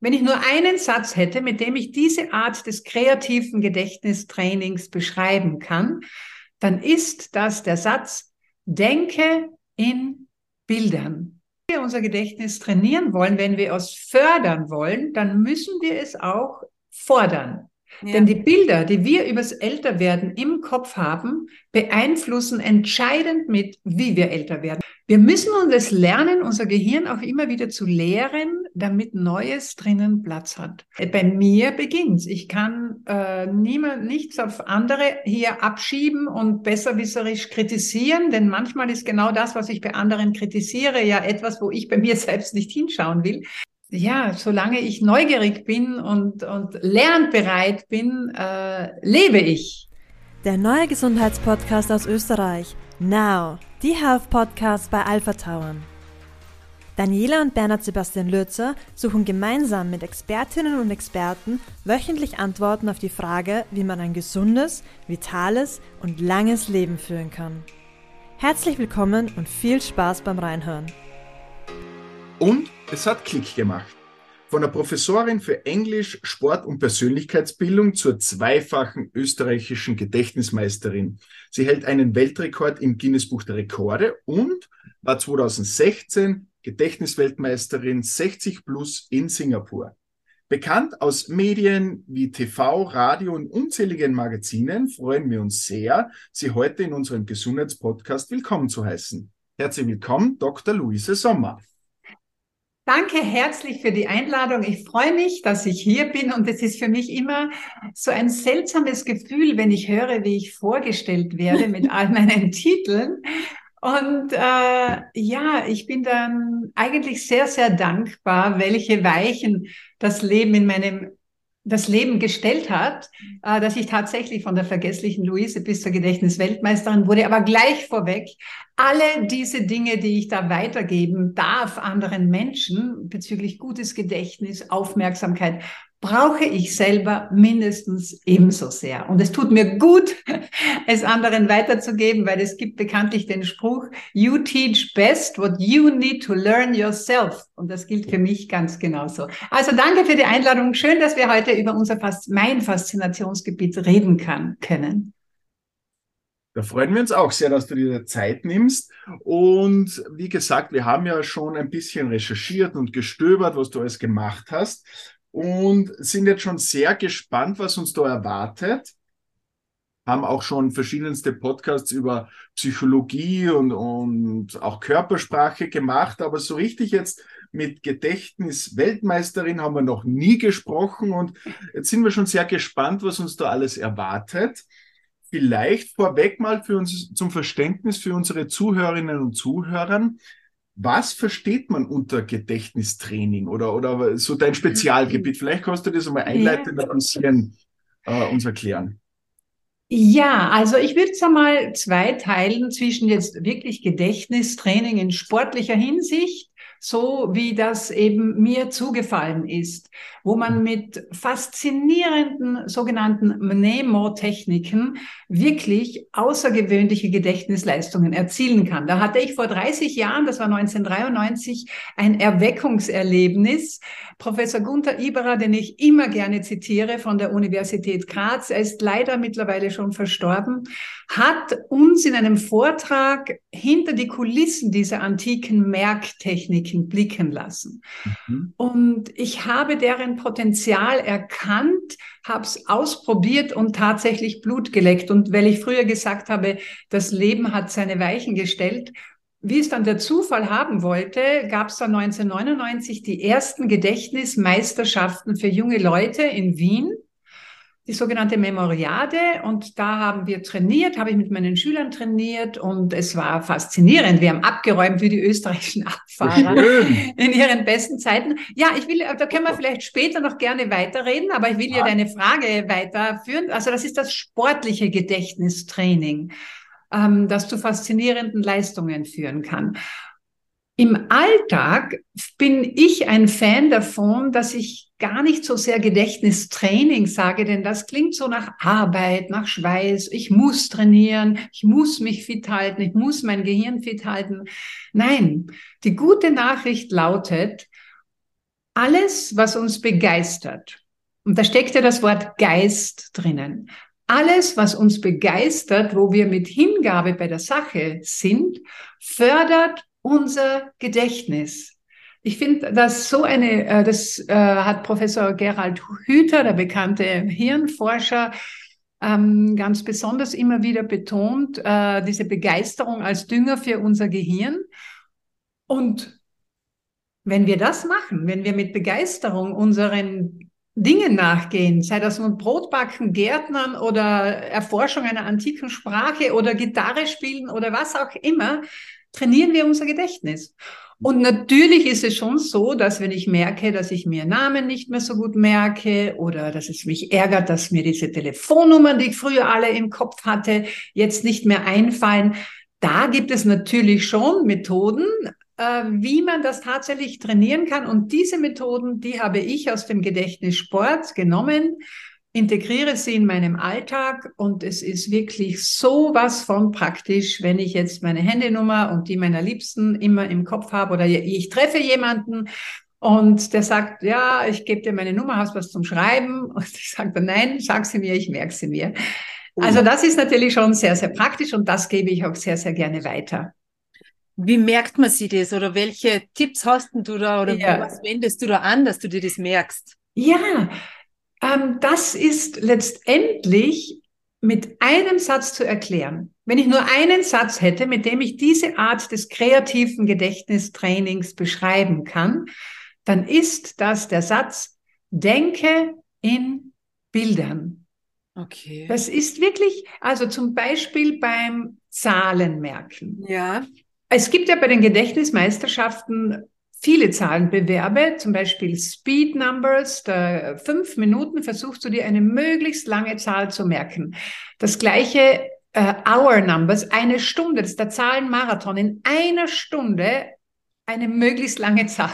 Wenn ich nur einen Satz hätte, mit dem ich diese Art des kreativen Gedächtnistrainings beschreiben kann, dann ist das der Satz, denke in Bildern. Wenn wir unser Gedächtnis trainieren wollen, wenn wir es fördern wollen, dann müssen wir es auch fordern. Ja. Denn die Bilder, die wir übers Älterwerden im Kopf haben, beeinflussen entscheidend mit, wie wir älter werden. Wir müssen uns es lernen, unser Gehirn auch immer wieder zu lehren, damit Neues drinnen Platz hat. Bei mir beginnt's. Ich kann äh, niemand, nichts auf andere hier abschieben und besserwisserisch kritisieren, denn manchmal ist genau das, was ich bei anderen kritisiere, ja etwas, wo ich bei mir selbst nicht hinschauen will ja, solange ich neugierig bin und, und lernbereit bin, äh, lebe ich. Der neue Gesundheitspodcast aus Österreich. Now, die Health Podcast bei Alpha Tauern. Daniela und Bernhard Sebastian Lürzer suchen gemeinsam mit Expertinnen und Experten wöchentlich Antworten auf die Frage, wie man ein gesundes, vitales und langes Leben führen kann. Herzlich willkommen und viel Spaß beim Reinhören. Und es hat Klick gemacht. Von der Professorin für Englisch, Sport und Persönlichkeitsbildung zur zweifachen österreichischen Gedächtnismeisterin. Sie hält einen Weltrekord im Guinness-Buch der Rekorde und war 2016 Gedächtnisweltmeisterin 60 plus in Singapur. Bekannt aus Medien wie TV, Radio und unzähligen Magazinen freuen wir uns sehr, Sie heute in unserem Gesundheitspodcast willkommen zu heißen. Herzlich willkommen, Dr. Luise Sommer. Danke herzlich für die Einladung. Ich freue mich, dass ich hier bin und es ist für mich immer so ein seltsames Gefühl, wenn ich höre, wie ich vorgestellt werde mit all meinen Titeln. Und äh, ja, ich bin dann eigentlich sehr, sehr dankbar, welche Weichen das Leben in meinem das Leben gestellt hat, äh, dass ich tatsächlich von der vergesslichen Luise bis zur Gedächtnisweltmeisterin wurde, aber gleich vorweg, alle diese Dinge, die ich da weitergeben darf anderen Menschen bezüglich gutes Gedächtnis, Aufmerksamkeit, brauche ich selber mindestens ebenso sehr. Und es tut mir gut, es anderen weiterzugeben, weil es gibt bekanntlich den Spruch, you teach best what you need to learn yourself. Und das gilt für mich ganz genauso. Also danke für die Einladung. Schön, dass wir heute über unser Fast mein Faszinationsgebiet reden kann, können. Da freuen wir uns auch sehr, dass du dir Zeit nimmst. Und wie gesagt, wir haben ja schon ein bisschen recherchiert und gestöbert, was du alles gemacht hast und sind jetzt schon sehr gespannt, was uns da erwartet. Haben auch schon verschiedenste Podcasts über Psychologie und, und auch Körpersprache gemacht, aber so richtig jetzt mit Gedächtnis-Weltmeisterin haben wir noch nie gesprochen und jetzt sind wir schon sehr gespannt, was uns da alles erwartet. Vielleicht vorweg mal für uns zum Verständnis für unsere Zuhörerinnen und Zuhörer. Was versteht man unter Gedächtnistraining oder, oder so dein Spezialgebiet? Vielleicht kannst du das einmal einleitend ein bisschen äh, uns erklären. Ja, also ich würde es einmal zwei teilen zwischen jetzt wirklich Gedächtnistraining in sportlicher Hinsicht so wie das eben mir zugefallen ist, wo man mit faszinierenden sogenannten Mnemotechniken wirklich außergewöhnliche Gedächtnisleistungen erzielen kann. Da hatte ich vor 30 Jahren, das war 1993, ein Erweckungserlebnis. Professor Gunther Iberer, den ich immer gerne zitiere von der Universität Graz, er ist leider mittlerweile schon verstorben, hat uns in einem Vortrag hinter die Kulissen dieser antiken Merktechniken blicken lassen. Mhm. Und ich habe deren Potenzial erkannt, habe es ausprobiert und tatsächlich Blut geleckt. Und weil ich früher gesagt habe, das Leben hat seine Weichen gestellt, wie es dann der Zufall haben wollte, gab es dann 1999 die ersten Gedächtnismeisterschaften für junge Leute in Wien die sogenannte Memoriade und da haben wir trainiert, habe ich mit meinen Schülern trainiert und es war faszinierend. Wir haben abgeräumt wie die österreichischen Abfahrer in ihren besten Zeiten. Ja, ich will, da können wir vielleicht später noch gerne weiterreden, aber ich will ja, ja deine Frage weiterführen. Also das ist das sportliche Gedächtnistraining, ähm, das zu faszinierenden Leistungen führen kann. Im Alltag bin ich ein Fan davon, dass ich gar nicht so sehr Gedächtnistraining sage, denn das klingt so nach Arbeit, nach Schweiß. Ich muss trainieren, ich muss mich fit halten, ich muss mein Gehirn fit halten. Nein, die gute Nachricht lautet, alles, was uns begeistert, und da steckt ja das Wort Geist drinnen, alles, was uns begeistert, wo wir mit Hingabe bei der Sache sind, fördert unser Gedächtnis. Ich finde, dass so eine, äh, das äh, hat Professor Gerald Hüther, der bekannte Hirnforscher, ähm, ganz besonders immer wieder betont, äh, diese Begeisterung als Dünger für unser Gehirn. Und wenn wir das machen, wenn wir mit Begeisterung unseren Dingen nachgehen, sei das nun Brotbacken, Gärtnern oder Erforschung einer antiken Sprache oder Gitarre spielen oder was auch immer, trainieren wir unser Gedächtnis. Und natürlich ist es schon so, dass wenn ich merke, dass ich mir Namen nicht mehr so gut merke oder dass es mich ärgert, dass mir diese Telefonnummern, die ich früher alle im Kopf hatte, jetzt nicht mehr einfallen, da gibt es natürlich schon Methoden, äh, wie man das tatsächlich trainieren kann. Und diese Methoden, die habe ich aus dem Gedächtnissport genommen integriere sie in meinem Alltag und es ist wirklich so was von praktisch, wenn ich jetzt meine Handynummer und die meiner Liebsten immer im Kopf habe oder ich treffe jemanden und der sagt, ja, ich gebe dir meine Nummer, hast was zum Schreiben? Und ich sage dann, nein, sag sie mir, ich merke sie mir. Also das ist natürlich schon sehr, sehr praktisch und das gebe ich auch sehr, sehr gerne weiter. Wie merkt man sich das oder welche Tipps hast du da oder ja. was wendest du da an, dass du dir das merkst? Ja, ähm, das ist letztendlich mit einem Satz zu erklären. Wenn ich nur einen Satz hätte, mit dem ich diese Art des kreativen Gedächtnistrainings beschreiben kann, dann ist das der Satz, denke in Bildern. Okay. Das ist wirklich, also zum Beispiel beim Zahlenmerken. Ja. Es gibt ja bei den Gedächtnismeisterschaften viele Zahlenbewerbe, zum Beispiel Speed Numbers, da fünf Minuten versuchst du dir eine möglichst lange Zahl zu merken. Das gleiche äh, Hour Numbers, eine Stunde, das ist der Zahlenmarathon, in einer Stunde eine möglichst lange Zahl.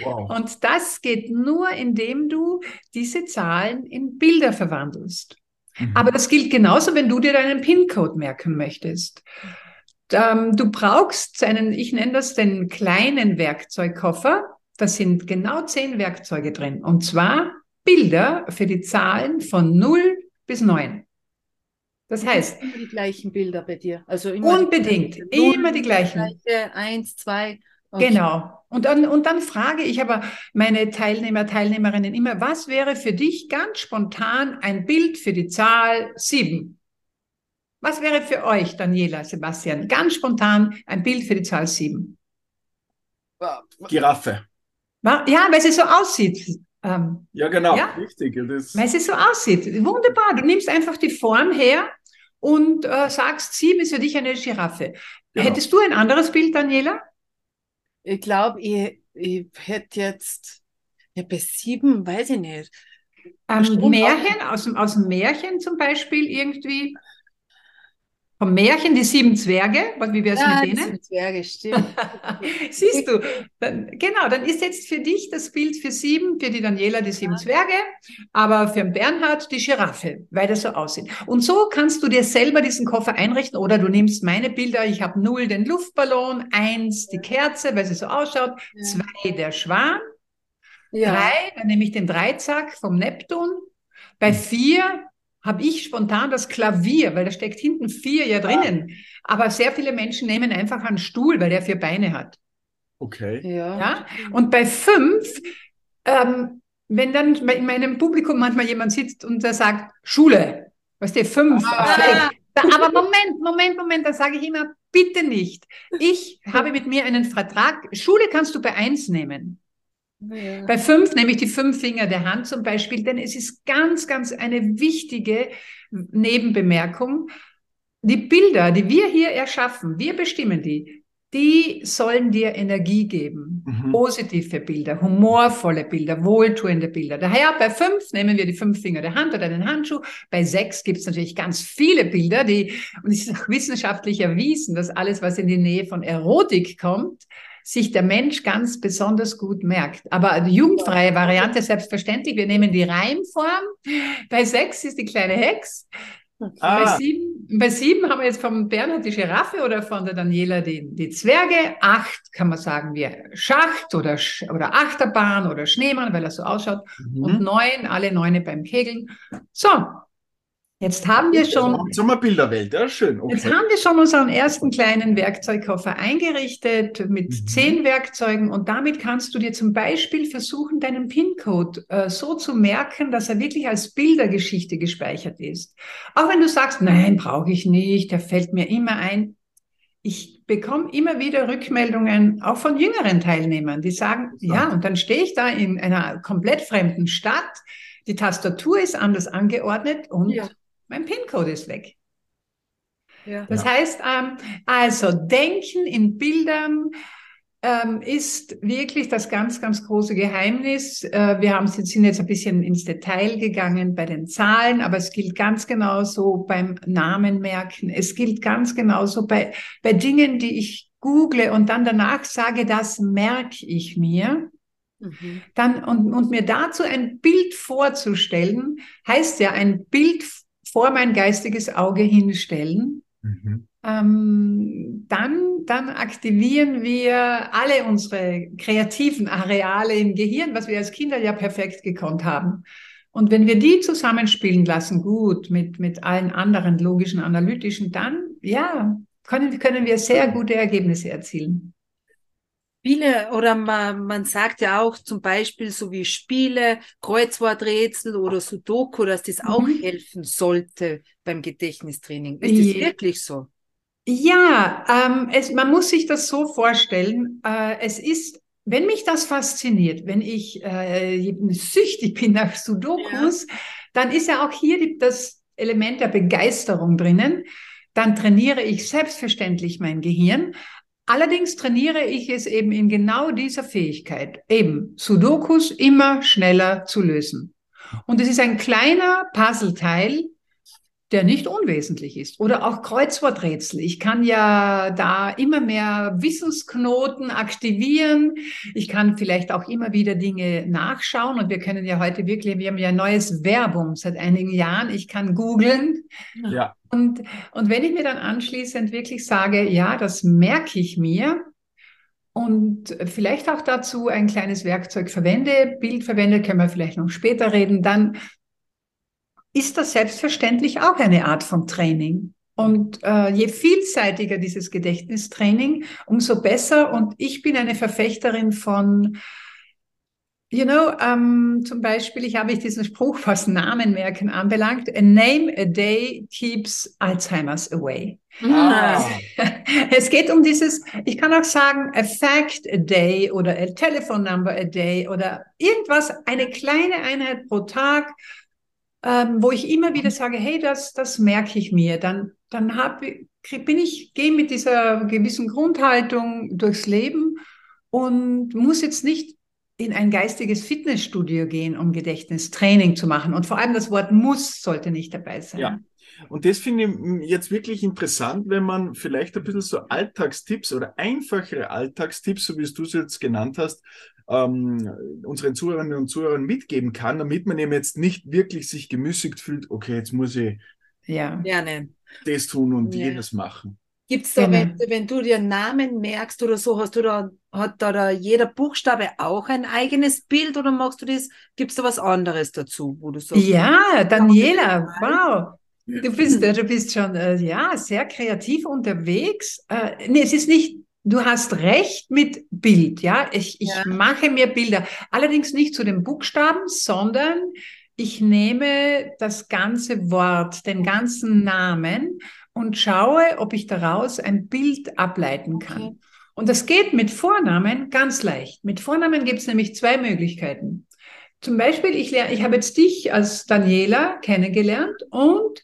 Wow. Und das geht nur, indem du diese Zahlen in Bilder verwandelst. Mhm. Aber das gilt genauso, wenn du dir deinen PIN-Code merken möchtest. Ähm, du brauchst einen, ich nenne das den kleinen Werkzeugkoffer. Da sind genau zehn Werkzeuge drin. Und zwar Bilder für die Zahlen von 0 bis 9. Das heißt. Immer die gleichen Bilder bei dir. Also immer unbedingt. Die gleichen, immer die gleichen. Gleiche, eins, zwei. Okay. Genau. Und dann, und dann frage ich aber meine Teilnehmer, Teilnehmerinnen immer, was wäre für dich ganz spontan ein Bild für die Zahl 7? Was wäre für euch, Daniela, Sebastian, ganz spontan ein Bild für die Zahl 7? Giraffe. Ja, weil sie so aussieht. Ähm, ja, genau, ja? richtig. Das weil sie so aussieht. Wunderbar. Du nimmst einfach die Form her und äh, sagst, 7 ist für dich eine Giraffe. Genau. Hättest du ein anderes Bild, Daniela? Ich glaube, ich, ich hätte jetzt, ja, bei 7, weiß ich nicht. Ähm, Märchen, aus dem, aus dem Märchen zum Beispiel irgendwie. Vom Märchen die sieben Zwerge, wie wäre es ja, mit denen? Die sieben Zwerge, stimmt. Siehst du, dann, genau, dann ist jetzt für dich das Bild für sieben, für die Daniela die sieben ja. Zwerge, aber für den Bernhard die Giraffe, weil das so aussieht. Und so kannst du dir selber diesen Koffer einrichten oder du nimmst meine Bilder, ich habe null den Luftballon, eins die Kerze, weil sie so ausschaut, ja. zwei der Schwan, drei, dann nehme ich den Dreizack vom Neptun, bei vier habe ich spontan das Klavier, weil da steckt hinten vier ja drinnen. Aber sehr viele Menschen nehmen einfach einen Stuhl, weil der vier Beine hat. Okay. Ja. ja? Und bei fünf, ähm, wenn dann in meinem Publikum manchmal jemand sitzt und der sagt, Schule, weißt du, fünf. Ah. Aber Moment, Moment, Moment, da sage ich immer, bitte nicht. Ich habe mit mir einen Vertrag. Schule kannst du bei eins nehmen. Ja. Bei fünf nehme ich die fünf Finger der Hand zum Beispiel, denn es ist ganz, ganz eine wichtige Nebenbemerkung. Die Bilder, die wir hier erschaffen, wir bestimmen die, die sollen dir Energie geben. Mhm. Positive Bilder, humorvolle Bilder, wohltuende Bilder. Daher bei fünf nehmen wir die fünf Finger der Hand oder den Handschuh. Bei sechs gibt es natürlich ganz viele Bilder, die, und es ist auch wissenschaftlich erwiesen, dass alles, was in die Nähe von Erotik kommt, sich der Mensch ganz besonders gut merkt. Aber die jugendfreie Variante selbstverständlich. Wir nehmen die Reimform. Bei sechs ist die kleine Hex. Ah. Bei, sieben, bei sieben haben wir jetzt von Bernhard die Giraffe oder von der Daniela die, die Zwerge. Acht kann man sagen, wir Schacht oder, oder Achterbahn oder Schneemann, weil er so ausschaut. Mhm. Und neun, alle neune beim Kegeln. So, Jetzt haben wir schon. Sommerbilderwelt, ja, schön. Okay. Jetzt haben wir schon unseren ersten kleinen Werkzeugkoffer eingerichtet mit mhm. zehn Werkzeugen und damit kannst du dir zum Beispiel versuchen, deinen PIN-Code äh, so zu merken, dass er wirklich als Bildergeschichte gespeichert ist. Auch wenn du sagst, nein, brauche ich nicht, der fällt mir immer ein. Ich bekomme immer wieder Rückmeldungen, auch von jüngeren Teilnehmern, die sagen, ja, ja und dann stehe ich da in einer komplett fremden Stadt, die Tastatur ist anders angeordnet und ja mein PIN-Code ist weg. Ja. Das ja. heißt, ähm, also Denken in Bildern ähm, ist wirklich das ganz, ganz große Geheimnis. Äh, wir haben, sind jetzt ein bisschen ins Detail gegangen bei den Zahlen, aber es gilt ganz genauso beim Namen merken. Es gilt ganz genauso bei, bei Dingen, die ich google und dann danach sage, das merke ich mir. Mhm. Dann, und, und mir dazu ein Bild vorzustellen, heißt ja ein Bild vor mein geistiges Auge hinstellen, mhm. ähm, dann, dann aktivieren wir alle unsere kreativen Areale im Gehirn, was wir als Kinder ja perfekt gekonnt haben. Und wenn wir die zusammenspielen lassen, gut, mit, mit allen anderen logischen, analytischen, dann, ja, können, können wir sehr gute Ergebnisse erzielen. Viele, oder man, man sagt ja auch zum Beispiel so wie Spiele, Kreuzworträtsel oder Sudoku, dass das auch mhm. helfen sollte beim Gedächtnistraining. Ist das ja. wirklich so? Ja, ähm, es, man muss sich das so vorstellen. Äh, es ist, wenn mich das fasziniert, wenn ich äh, süchtig bin nach Sudokus, ja. dann ist ja auch hier die, das Element der Begeisterung drinnen. Dann trainiere ich selbstverständlich mein Gehirn. Allerdings trainiere ich es eben in genau dieser Fähigkeit, eben Sudokus immer schneller zu lösen. Und es ist ein kleiner Puzzleteil, der nicht unwesentlich ist. Oder auch Kreuzworträtsel. Ich kann ja da immer mehr Wissensknoten aktivieren. Ich kann vielleicht auch immer wieder Dinge nachschauen. Und wir können ja heute wirklich, wir haben ja neues Werbung seit einigen Jahren. Ich kann googeln. Ja. Und, und wenn ich mir dann anschließend wirklich sage, ja, das merke ich mir, und vielleicht auch dazu ein kleines Werkzeug verwende, Bild verwende, können wir vielleicht noch später reden, dann ist das selbstverständlich auch eine Art von Training. Und äh, je vielseitiger dieses Gedächtnistraining, umso besser. Und ich bin eine Verfechterin von, you know, ähm, zum Beispiel, ich habe ich diesen Spruch, was Namenmerken anbelangt, a name a day keeps Alzheimer's away. Ah. Es geht um dieses, ich kann auch sagen, a fact a day oder a telephone number a day oder irgendwas, eine kleine Einheit pro Tag ähm, wo ich immer wieder sage, hey, das, das merke ich mir, dann, dann hab, bin ich, gehe mit dieser gewissen Grundhaltung durchs Leben und muss jetzt nicht in ein geistiges Fitnessstudio gehen, um Gedächtnistraining zu machen. Und vor allem das Wort muss sollte nicht dabei sein. Ja. Und das finde ich jetzt wirklich interessant, wenn man vielleicht ein bisschen so Alltagstipps oder einfachere Alltagstipps, so wie es du es jetzt genannt hast, ähm, unseren Zuhörerinnen und Zuhörern mitgeben kann, damit man eben jetzt nicht wirklich sich gemüßigt fühlt, okay, jetzt muss ich ja. Das tun und ja. jenes machen. Gibt es da, genau. wenn, wenn, du dir Namen merkst oder so, hast du da, hat da, da jeder Buchstabe auch ein eigenes Bild oder machst du das, gibt es da was anderes dazu, wo du sagst? Ja, Daniela, wow. Du bist, du bist schon, äh, ja, sehr kreativ unterwegs. Äh, nee, es ist nicht Du hast recht mit Bild, ja. Ich, ich ja. mache mir Bilder. Allerdings nicht zu den Buchstaben, sondern ich nehme das ganze Wort, den ganzen Namen und schaue, ob ich daraus ein Bild ableiten kann. Okay. Und das geht mit Vornamen ganz leicht. Mit Vornamen gibt es nämlich zwei Möglichkeiten. Zum Beispiel, ich, lerne, ich habe jetzt dich als Daniela kennengelernt und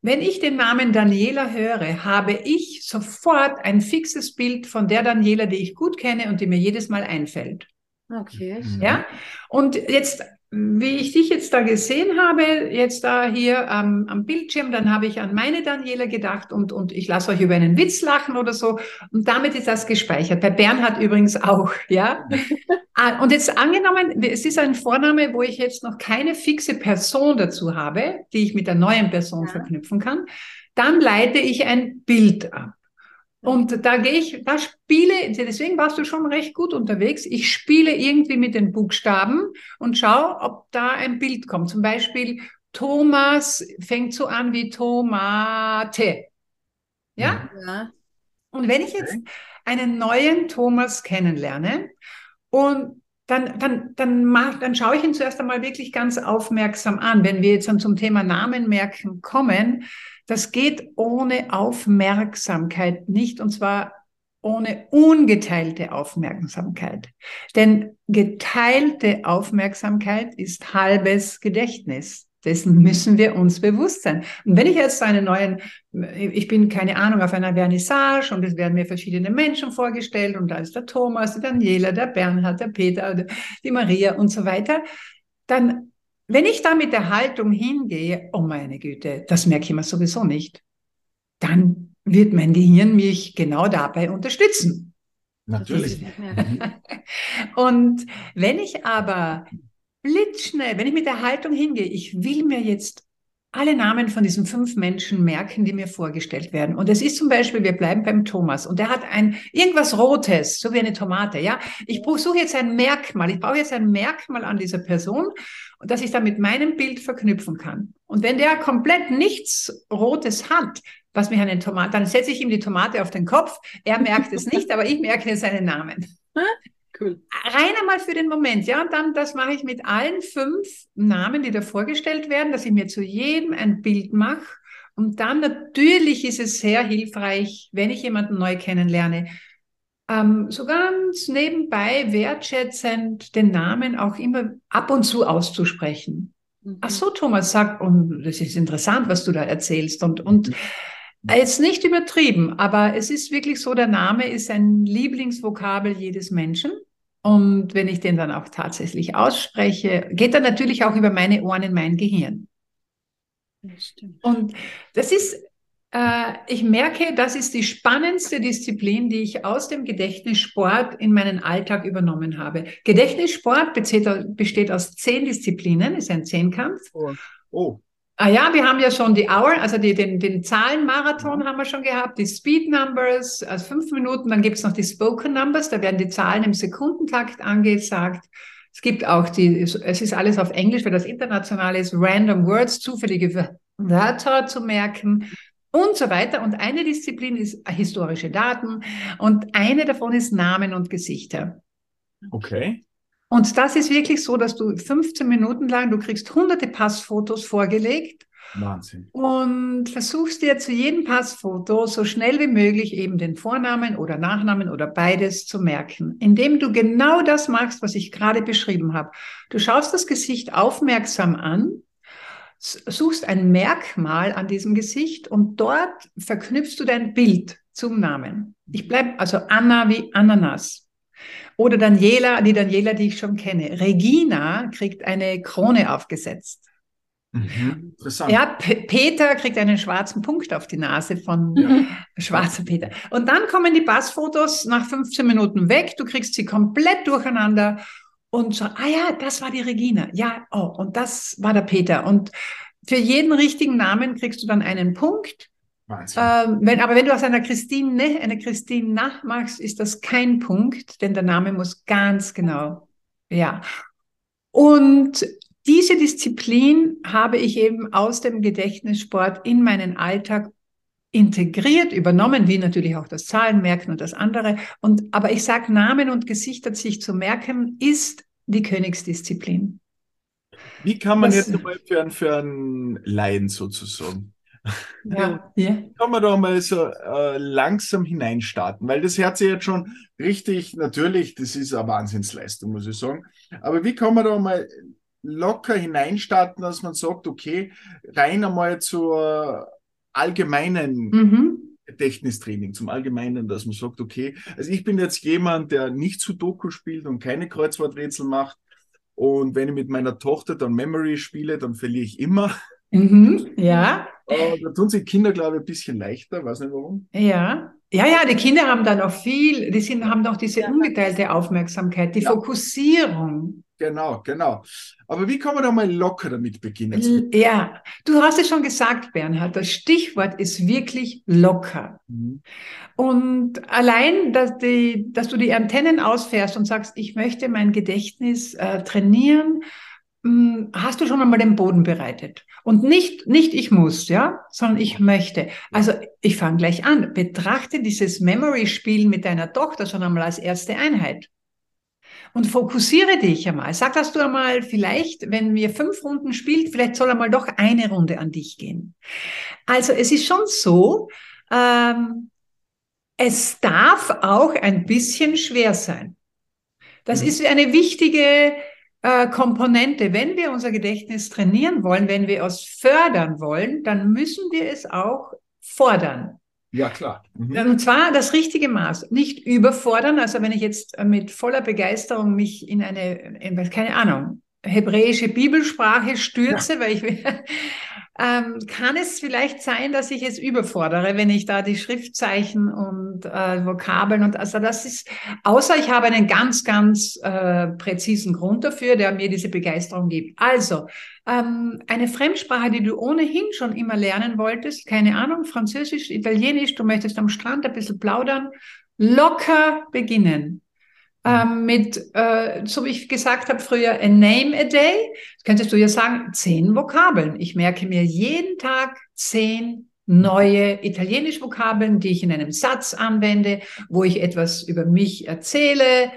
wenn ich den Namen Daniela höre, habe ich sofort ein fixes Bild von der Daniela, die ich gut kenne und die mir jedes Mal einfällt. Okay. Mhm. Ja. Und jetzt wie ich dich jetzt da gesehen habe, jetzt da hier ähm, am Bildschirm, dann habe ich an meine Daniela gedacht und, und ich lasse euch über einen Witz lachen oder so. Und damit ist das gespeichert. Bei Bernhard übrigens auch, ja. Ah, und jetzt angenommen, es ist ein Vorname, wo ich jetzt noch keine fixe Person dazu habe, die ich mit der neuen Person ja. verknüpfen kann. Dann leite ich ein Bild ab. Und da gehe ich, da spiele, deswegen warst du schon recht gut unterwegs. Ich spiele irgendwie mit den Buchstaben und schaue, ob da ein Bild kommt. Zum Beispiel Thomas fängt so an wie Tomate. Ja? ja. Und wenn ich jetzt einen neuen Thomas kennenlerne und dann, dann, dann, mach, dann schaue ich ihn zuerst einmal wirklich ganz aufmerksam an. Wenn wir jetzt dann zum Thema Namen merken kommen, das geht ohne Aufmerksamkeit nicht, und zwar ohne ungeteilte Aufmerksamkeit. Denn geteilte Aufmerksamkeit ist halbes Gedächtnis. Dessen müssen wir uns bewusst sein. Und wenn ich jetzt einen neuen, ich bin keine Ahnung, auf einer Vernissage und es werden mir verschiedene Menschen vorgestellt und da ist der Thomas, die Daniela, der Bernhard, der Peter, die Maria und so weiter, dann wenn ich da mit der Haltung hingehe, oh meine Güte, das merke ich mir sowieso nicht, dann wird mein Gehirn mich genau dabei unterstützen. Natürlich. Und wenn ich aber blitzschnell, wenn ich mit der Haltung hingehe, ich will mir jetzt alle Namen von diesen fünf Menschen merken, die mir vorgestellt werden. Und es ist zum Beispiel, wir bleiben beim Thomas und der hat ein irgendwas Rotes, so wie eine Tomate. Ja, ich suche jetzt ein Merkmal. Ich brauche jetzt ein Merkmal an dieser Person und dass ich dann mit meinem Bild verknüpfen kann. Und wenn der komplett nichts Rotes hat, was mich an den Tomaten, dann setze ich ihm die Tomate auf den Kopf. Er merkt es nicht, aber ich merke seinen Namen. Cool. Rein einmal für den Moment, ja. Und dann, das mache ich mit allen fünf Namen, die da vorgestellt werden, dass ich mir zu jedem ein Bild mache. Und dann natürlich ist es sehr hilfreich, wenn ich jemanden neu kennenlerne, ähm, so ganz nebenbei wertschätzend den Namen auch immer ab und zu auszusprechen. Mhm. Ach so, Thomas, sag, und das ist interessant, was du da erzählst. Und, und mhm. jetzt nicht übertrieben, aber es ist wirklich so, der Name ist ein Lieblingsvokabel jedes Menschen. Und wenn ich den dann auch tatsächlich ausspreche, geht er natürlich auch über meine Ohren in mein Gehirn. Das und das ist äh, ich merke, das ist die spannendste Disziplin, die ich aus dem Gedächtnissport in meinen Alltag übernommen habe. Gedächtnissport besteht, aus zehn Disziplinen, ist ein Zehnkampf. Oh. oh. Ah ja, wir haben ja schon die Hour, also die, den, den Zahlenmarathon haben wir schon gehabt, die Speed Numbers, also fünf Minuten, dann gibt's noch die Spoken Numbers, da werden die Zahlen im Sekundentakt angesagt. Es gibt auch die, es ist alles auf Englisch, weil das international ist, Random Words, zufällige Wörter zu merken und so weiter. Und eine Disziplin ist historische Daten und eine davon ist Namen und Gesichter. Okay. Und das ist wirklich so, dass du 15 Minuten lang, du kriegst hunderte Passfotos vorgelegt. Wahnsinn. Und versuchst dir zu jedem Passfoto so schnell wie möglich eben den Vornamen oder Nachnamen oder beides zu merken, indem du genau das machst, was ich gerade beschrieben habe. Du schaust das Gesicht aufmerksam an suchst ein Merkmal an diesem Gesicht und dort verknüpfst du dein Bild zum Namen. Ich bleibe also Anna wie Ananas. Oder Daniela, die Daniela, die ich schon kenne. Regina kriegt eine Krone aufgesetzt. Mhm, interessant. Ja, P Peter kriegt einen schwarzen Punkt auf die Nase von ja. schwarzer Peter. Und dann kommen die Passfotos nach 15 Minuten weg. Du kriegst sie komplett durcheinander und so, ah ja, das war die Regina. Ja, oh, und das war der Peter. Und für jeden richtigen Namen kriegst du dann einen Punkt. Ähm, wenn, aber wenn du aus einer Christine ne, eine Christine nachmachst, ist das kein Punkt, denn der Name muss ganz genau. Ja. Und diese Disziplin habe ich eben aus dem Gedächtnissport in meinen Alltag integriert, übernommen, wie natürlich auch das Zahlenmerken und das andere. Und, aber ich sage, Namen und Gesichter sich zu merken, ist die Königsdisziplin. Wie kann man das, jetzt mal für einen, für einen Laien sozusagen? Ja, ja. Kann man da mal so äh, langsam hineinstarten, weil das hört sich jetzt schon richtig, natürlich, das ist eine Wahnsinnsleistung, muss ich sagen. Aber wie kann man da mal locker hineinstarten, dass man sagt, okay, rein einmal zur allgemeinen mhm. Gedächtnistraining, zum Allgemeinen, dass man sagt, okay, also ich bin jetzt jemand, der nicht Sudoku spielt und keine Kreuzworträtsel macht. Und wenn ich mit meiner Tochter dann Memory spiele, dann verliere ich immer. Mhm, ja. Äh, da tun sich Kinder, glaube ich, ein bisschen leichter, weiß nicht warum. Ja. Ja, ja, die Kinder haben dann auch viel, die sind, haben noch diese ungeteilte Aufmerksamkeit, die Ja. Fokussierung. Genau, genau. Aber wie kann man da mal locker damit beginnen? Ja, du hast es schon gesagt, Bernhard, das Stichwort ist wirklich locker. Mhm. Und allein, dass, die, dass du die Antennen ausfährst und sagst, ich möchte mein Gedächtnis äh, trainieren, hast du schon einmal den Boden bereitet. Und nicht, nicht ich muss, ja, sondern ich möchte. Also ich fange gleich an. Betrachte dieses Memory-Spiel mit deiner Tochter schon einmal als erste Einheit. Und fokussiere dich einmal. Sag, dass du einmal vielleicht, wenn wir fünf Runden spielt, vielleicht soll einmal doch eine Runde an dich gehen. Also es ist schon so, ähm, es darf auch ein bisschen schwer sein. Das Mhm. ist eine wichtige äh, Komponente. Wenn wir unser Gedächtnis trainieren wollen, wenn wir es fördern wollen, dann müssen wir es auch fordern. Ja, klar. Mhm. Und zwar das richtige Maß. Nicht überfordern. Also wenn ich jetzt mit voller Begeisterung mich in eine, in, keine Ahnung, hebräische Bibelsprache stürze, weil ich, ähm, kann es vielleicht sein, dass ich es überfordere, wenn ich da die Schriftzeichen und äh, Vokabeln und also das ist, außer ich habe einen ganz, ganz äh, präzisen Grund dafür, der mir diese Begeisterung gibt. Also, ähm, eine Fremdsprache, die du ohnehin schon immer lernen wolltest, keine Ahnung, Französisch, Italienisch, du möchtest am Strand ein bisschen plaudern, locker beginnen. Ähm, mit, äh, so wie ich gesagt habe früher, a name a day, das könntest du ja sagen, zehn Vokabeln. Ich merke mir jeden Tag zehn neue italienische Vokabeln, die ich in einem Satz anwende, wo ich etwas über mich erzähle.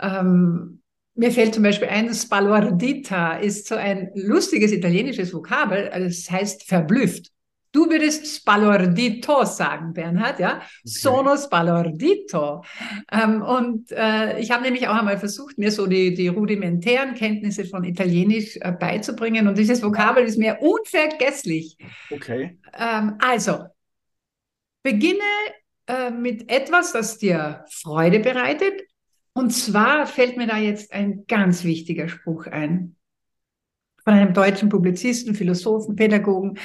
Ähm, mir fällt zum Beispiel ein, Spalordita ist so ein lustiges italienisches Vokabel, es heißt verblüfft. Du würdest spalordito sagen, Bernhard, ja? Sono spalordito. Ähm, und äh, ich habe nämlich auch einmal versucht, mir so die, die rudimentären Kenntnisse von Italienisch äh, beizubringen. Und dieses Vokabel ist mir unvergesslich. Okay. Ähm, also, beginne äh, mit etwas, das dir Freude bereitet. Und zwar fällt mir da jetzt ein ganz wichtiger Spruch ein. Von einem deutschen Publizisten, Philosophen, Pädagogen,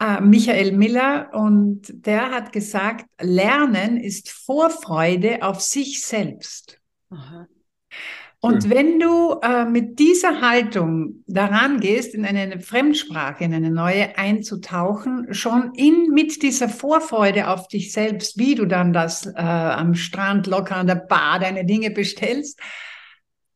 äh, Michael Miller. Und der hat gesagt, Lernen ist Vorfreude auf sich selbst. Aha. Und Schön. wenn du äh, mit dieser Haltung daran gehst, in eine Fremdsprache, in eine neue einzutauchen, schon in mit dieser Vorfreude auf dich selbst, wie du dann das äh, am Strand locker an der Bar deine Dinge bestellst,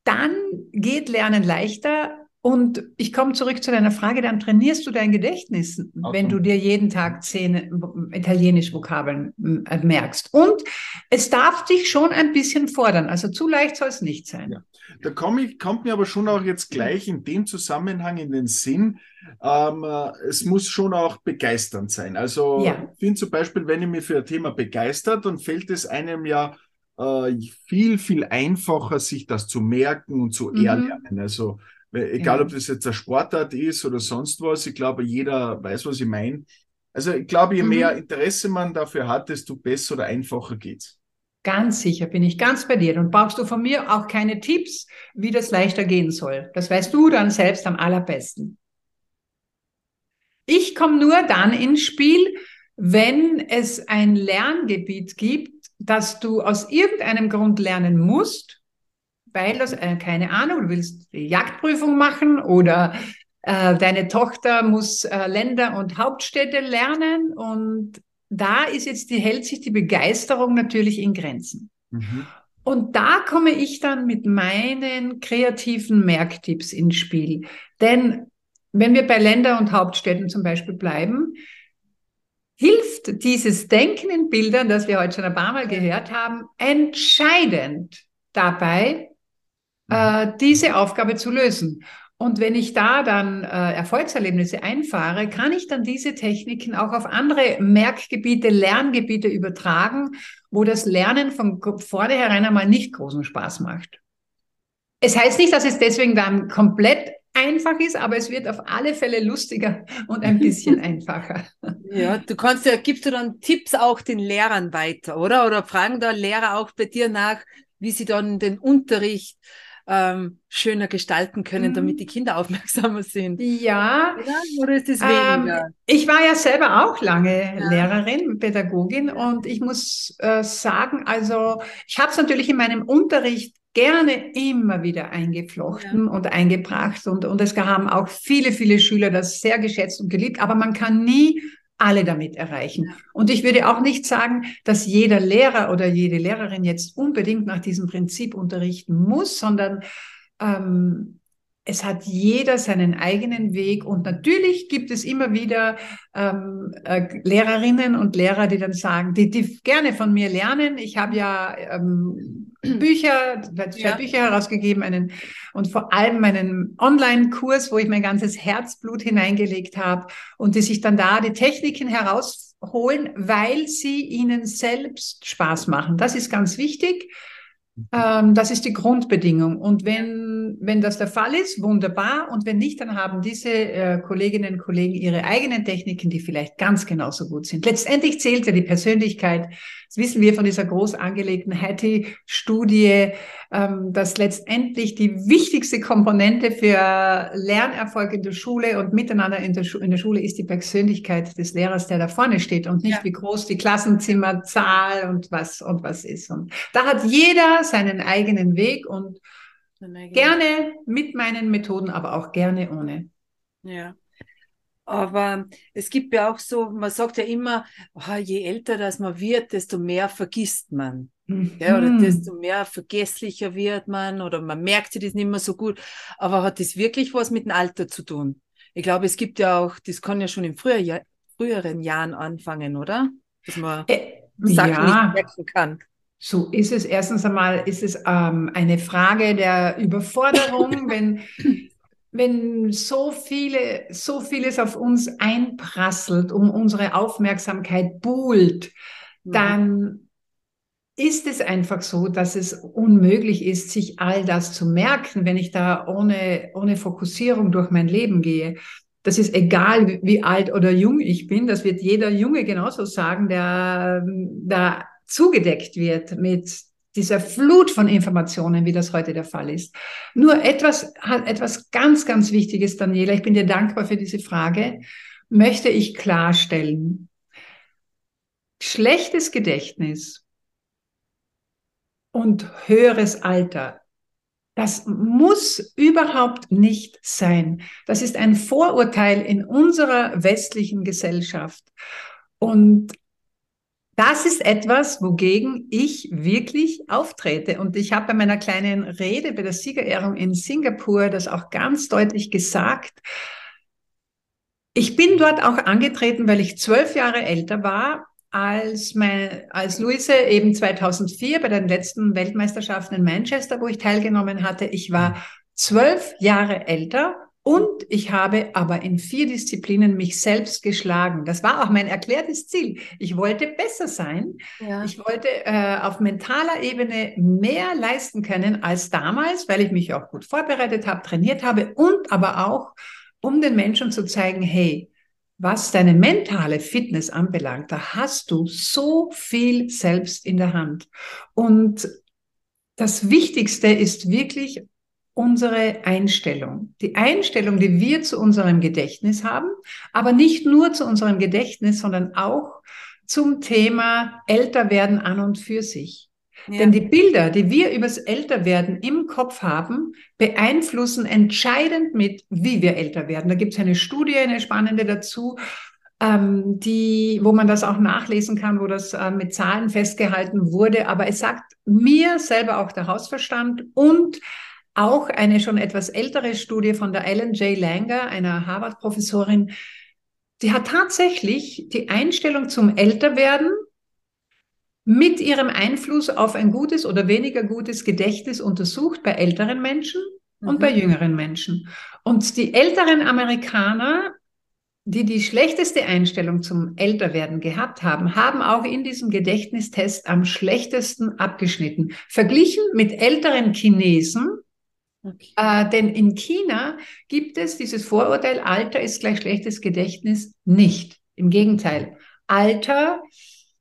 dann geht Lernen leichter. Und ich komme zurück zu deiner Frage, dann trainierst du dein Gedächtnis, wenn du dir jeden Tag zehn italienisch Vokabeln äh, merkst. Und es darf dich schon ein bisschen fordern. Also zu leicht soll es nicht sein. Ja. Da komm ich, kommt mir aber schon auch jetzt gleich in dem Zusammenhang in den Sinn, ähm, äh, es muss schon auch begeisternd sein. Also Ja. ich finde zum Beispiel, wenn ich mich für ein Thema begeistert, dann fällt es einem ja äh, viel, viel einfacher, sich das zu merken und zu Mhm. erlernen. Also egal, ob das jetzt eine Sportart ist oder sonst was, ich glaube, jeder weiß, was ich meine. Also ich glaube, je Mhm. mehr Interesse man dafür hat, desto besser oder einfacher geht's. Ganz sicher bin ich ganz bei dir. Und brauchst du von mir auch keine Tipps, wie das leichter gehen soll. Das weißt du dann selbst am allerbesten. Ich komme nur dann ins Spiel, wenn es ein Lerngebiet gibt, das du aus irgendeinem Grund lernen musst, weil das, äh, keine Ahnung, du willst die Jagdprüfung machen oder äh, deine Tochter muss äh, Länder und Hauptstädte lernen und da ist jetzt die, hält sich die Begeisterung natürlich in Grenzen. Mhm. Und da komme ich dann mit meinen kreativen Merktipps ins Spiel. Denn wenn wir bei Länder und Hauptstädten zum Beispiel bleiben, hilft dieses Denken in Bildern, das wir heute schon ein paar Mal gehört haben, entscheidend dabei, äh, diese Aufgabe zu lösen. Und wenn ich da dann äh, Erfolgserlebnisse einfahre, kann ich dann diese Techniken auch auf andere Merkgebiete, Lerngebiete übertragen, wo das Lernen von vornherein einmal nicht großen Spaß macht. Es heißt nicht, dass es deswegen dann komplett einfach ist, aber es wird auf alle Fälle lustiger und ein bisschen einfacher. Ja, du kannst ja, gibst du dann Tipps auch den Lehrern weiter, oder? Oder fragen da Lehrer auch bei dir nach, wie sie dann den Unterricht ähm, schöner gestalten können, mhm. damit die Kinder aufmerksamer sind. Ja. Oder, Oder ist das weniger? Ähm, ich war ja selber auch lange ja. Lehrerin, Pädagogin und ich muss äh, sagen, also ich habe es natürlich in meinem Unterricht gerne immer wieder eingeflochten ja. und eingebracht und, und es haben auch viele, viele Schüler das sehr geschätzt und geliebt, aber man kann nie alle damit erreichen. Und ich würde auch nicht sagen, dass jeder Lehrer oder jede Lehrerin jetzt unbedingt nach diesem Prinzip unterrichten muss, sondern ähm, es hat jeder seinen eigenen Weg und natürlich gibt es immer wieder ähm, äh, Lehrerinnen und Lehrer, die dann sagen, die, die gerne von mir lernen. Ich habe ja ähm, Bücher, zwei ja. Bücher herausgegeben, einen und vor allem meinen Online-Kurs, wo ich mein ganzes Herzblut hineingelegt habe und die sich dann da die Techniken herausholen, weil sie ihnen selbst Spaß machen. Das ist ganz wichtig. Ähm, das ist die Grundbedingung. Und wenn, wenn das der Fall ist, wunderbar. Und wenn nicht, dann haben diese äh, Kolleginnen und Kollegen ihre eigenen Techniken, die vielleicht ganz genauso gut sind. Letztendlich zählt ja die Persönlichkeit. Das wissen wir von dieser groß angelegten Hattie-Studie, ähm, dass letztendlich die wichtigste Komponente für Lernerfolg in der Schule und miteinander in der, in der Schule ist die Persönlichkeit des Lehrers, der da vorne steht und nicht ja. wie groß die Klassenzimmerzahl und was und was ist. Und da hat jeder seinen eigenen Weg und gerne mit meinen Methoden, aber auch gerne ohne. Ja. Aber es gibt ja auch so, man sagt ja immer, oh, je älter das man wird, desto mehr vergisst man. Mhm. Ja, oder desto mehr vergesslicher wird man oder man merkt sich das nicht mehr so gut. Aber hat das wirklich was mit dem Alter zu tun? Ich glaube, es gibt ja auch, das kann ja schon in früher, früheren Jahren anfangen, oder? Dass man äh, Sachen ja. nicht merken kann. So ist es. Erstens einmal ist es ähm, eine Frage der Überforderung, wenn, wenn so viele, so vieles auf uns einprasselt, um unsere Aufmerksamkeit buhlt, mhm. dann ist es einfach so, dass es unmöglich ist, sich all das zu merken, wenn ich da ohne, ohne Fokussierung durch mein Leben gehe. Das ist egal, wie alt oder jung ich bin. Das wird jeder Junge genauso sagen, der da zugedeckt wird mit dieser Flut von Informationen, wie das heute der Fall ist. Nur etwas, etwas ganz, ganz Wichtiges, Daniela. Ich bin dir dankbar für diese Frage. Möchte ich klarstellen. Schlechtes Gedächtnis und höheres Alter. Das muss überhaupt nicht sein. Das ist ein Vorurteil in unserer westlichen Gesellschaft. Und das ist etwas, wogegen ich wirklich auftrete. Und ich habe bei meiner kleinen Rede bei der Siegerehrung in Singapur das auch ganz deutlich gesagt. Ich bin dort auch angetreten, weil ich zwölf Jahre älter war als, mein, als Luise eben 2004 bei den letzten Weltmeisterschaften in Manchester, wo ich teilgenommen hatte. Ich war zwölf Jahre älter und ich habe aber in vier Disziplinen mich selbst geschlagen. Das war auch mein erklärtes Ziel. Ich wollte besser sein. Ja. Ich wollte äh, auf mentaler Ebene mehr leisten können als damals, weil ich mich auch gut vorbereitet habe, trainiert habe und aber auch, um den Menschen zu zeigen, hey, was deine mentale Fitness anbelangt, da hast du so viel selbst in der Hand. Und das Wichtigste ist wirklich unsere Einstellung. Die Einstellung, die wir zu unserem Gedächtnis haben, aber nicht nur zu unserem Gedächtnis, sondern auch zum Thema Älterwerden an und für sich. Ja. Denn die Bilder, die wir übers Älterwerden im Kopf haben, beeinflussen entscheidend mit, wie wir älter werden. Da gibt es eine Studie, eine spannende dazu, ähm, die, wo man das auch nachlesen kann, wo das äh, mit Zahlen festgehalten wurde. Aber es sagt mir selber auch der Hausverstand und auch eine schon etwas ältere Studie von der Ellen J. Langer, einer Harvard-Professorin, die hat tatsächlich die Einstellung zum Älterwerden mit ihrem Einfluss auf ein gutes oder weniger gutes Gedächtnis untersucht bei älteren Menschen und mhm. bei jüngeren Menschen. Und die älteren Amerikaner, die die schlechteste Einstellung zum Älterwerden gehabt haben, haben auch in diesem Gedächtnistest am schlechtesten abgeschnitten. Verglichen mit älteren Chinesen, okay. äh, denn in China gibt es dieses Vorurteil, Alter ist gleich schlechtes Gedächtnis nicht. Im Gegenteil. Alter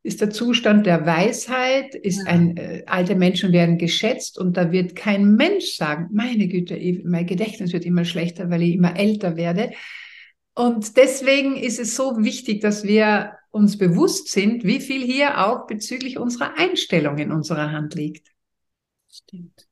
ist der Zustand der Weisheit, ist ein, äh, alte Menschen werden geschätzt und da wird kein Mensch sagen, meine Güte, mein Gedächtnis wird immer schlechter, weil ich immer älter werde. Und deswegen ist es so wichtig, dass wir uns bewusst sind, wie viel hier auch bezüglich unserer Einstellung in unserer Hand liegt. Stimmt.